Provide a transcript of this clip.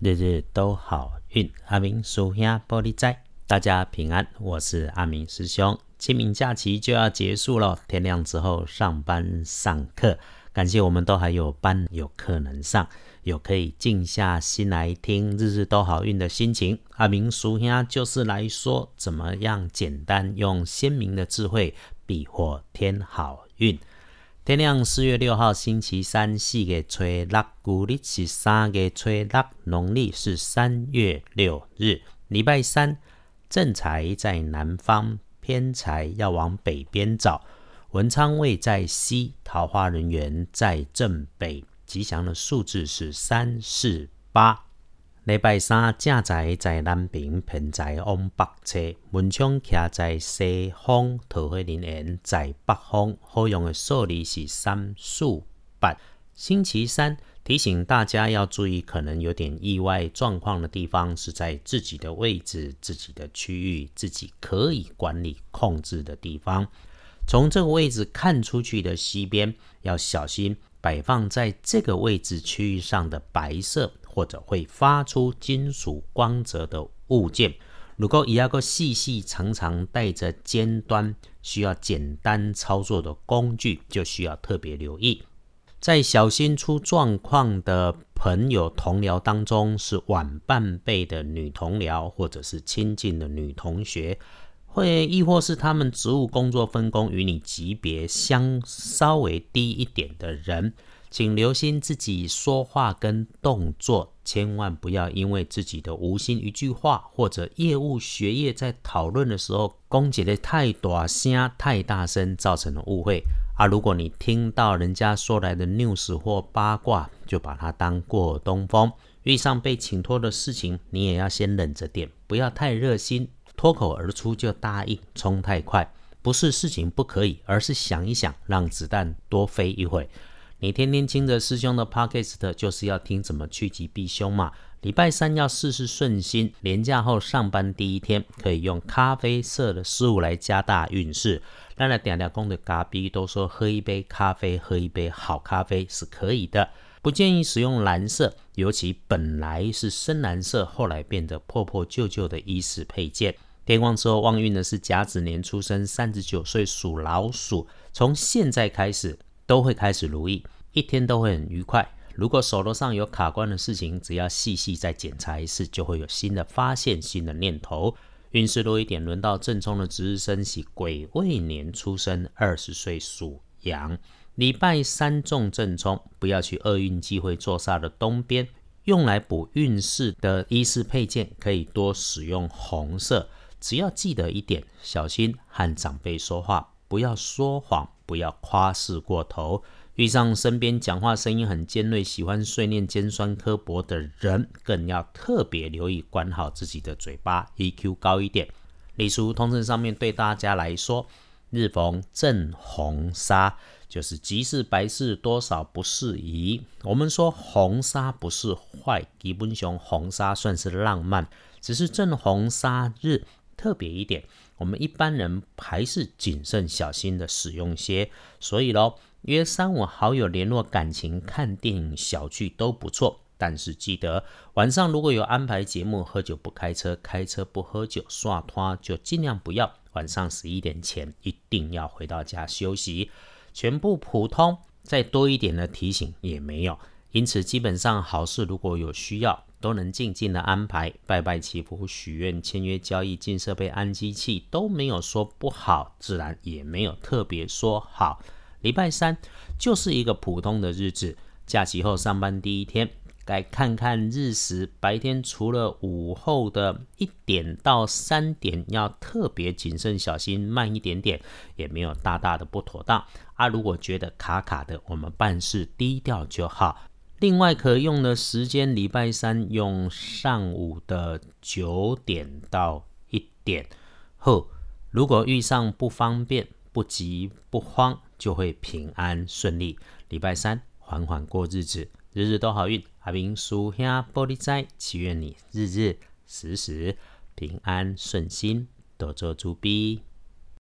日日都好运。阿明属下玻璃仔，大家平安，我是阿明师兄。清明假期就要结束了，天亮之后上班上课，感谢我们都还有班有课能上，有可以静下心来听日日都好运的心情。阿明属下就是来说，怎么样简单用鲜明的智慧，避祸添好运。天亮四月六号星期三，四月初六，古历是三月初六，农历是三月六日，礼拜三。正财在南方，偏财要往北边找。文昌位在西，桃花人员在正北。吉祥的数字是三四八。礼拜三正财在南边，偏在往北侧。文昌徛在西方，桃花人缘在北方。好用的数字是三、四、八。星期三提醒大家要注意，可能有点意外状况的地方是在自己的位置、自己的区域、自己可以管理控制的地方。从这个位置看出去的西边，要小心摆放在这个位置区域上的白色。或者会发出金属光泽的物件，如果一个细细长长带着尖端，需要简单操作的工具，就需要特别留意。在小心出状况的朋友同僚当中，是晚半辈的女同僚，或者是亲近的女同学，会亦或是他们职务工作分工与你级别相稍微低一点的人。请留心自己说话跟动作，千万不要因为自己的无心一句话，或者业务学业在讨论的时候，攻击的太大声、太大声，造成了误会。啊，如果你听到人家说来的 news 或八卦，就把它当过东风。遇上被请托的事情，你也要先忍着点，不要太热心，脱口而出就答应，冲太快。不是事情不可以，而是想一想，让子弹多飞一会。你天天听着师兄的 podcast，就是要听怎么趋吉避凶嘛。礼拜三要事事顺心，年假后上班第一天可以用咖啡色的事物来加大运势。当然，点点公的咖逼都说喝一杯咖啡，喝一杯好咖啡是可以的，不建议使用蓝色，尤其本来是深蓝色，后来变得破破旧旧的衣饰配件。天光之后旺运的是甲子年出生，三十九岁属老鼠，从现在开始。都会开始如意，一天都会很愉快。如果手头上有卡关的事情，只要细细再检查一次，就会有新的发现、新的念头。运势多一点，轮到正冲的值日生喜癸未年出生，二十岁属羊。礼拜三中正冲，不要去厄运机会坐煞的东边。用来补运势的衣饰配件，可以多使用红色。只要记得一点，小心和长辈说话，不要说谎。不要夸饰过头，遇上身边讲话声音很尖锐、喜欢碎念、尖酸刻薄的人，更要特别留意，管好自己的嘴巴，EQ 高一点。例如通证上面对大家来说，日逢正红纱，就是吉事白事多少不适宜。我们说红砂不是坏，基本上红砂算是浪漫，只是正红砂日特别一点。我们一般人还是谨慎小心的使用些，所以喽，约三五好友联络感情、看电影、小聚都不错。但是记得晚上如果有安排节目，喝酒不开车，开车不喝酒，耍拖就尽量不要。晚上十一点前一定要回到家休息。全部普通，再多一点的提醒也没有。因此，基本上好事如果有需要。都能静静的安排拜拜祈福许愿签约交易进设备安机器都没有说不好，自然也没有特别说好。礼拜三就是一个普通的日子，假期后上班第一天，该看看日食。白天除了午后的一点到三点要特别谨慎小心，慢一点点也没有大大的不妥当。啊，如果觉得卡卡的，我们办事低调就好。另外可用的时间，礼拜三用上午的九点到一点后。如果遇上不方便，不急不慌，就会平安顺利。礼拜三缓缓过日子，日日都好运。阿明属下玻璃斋，祈愿你日日时时平安顺心，多做主逼。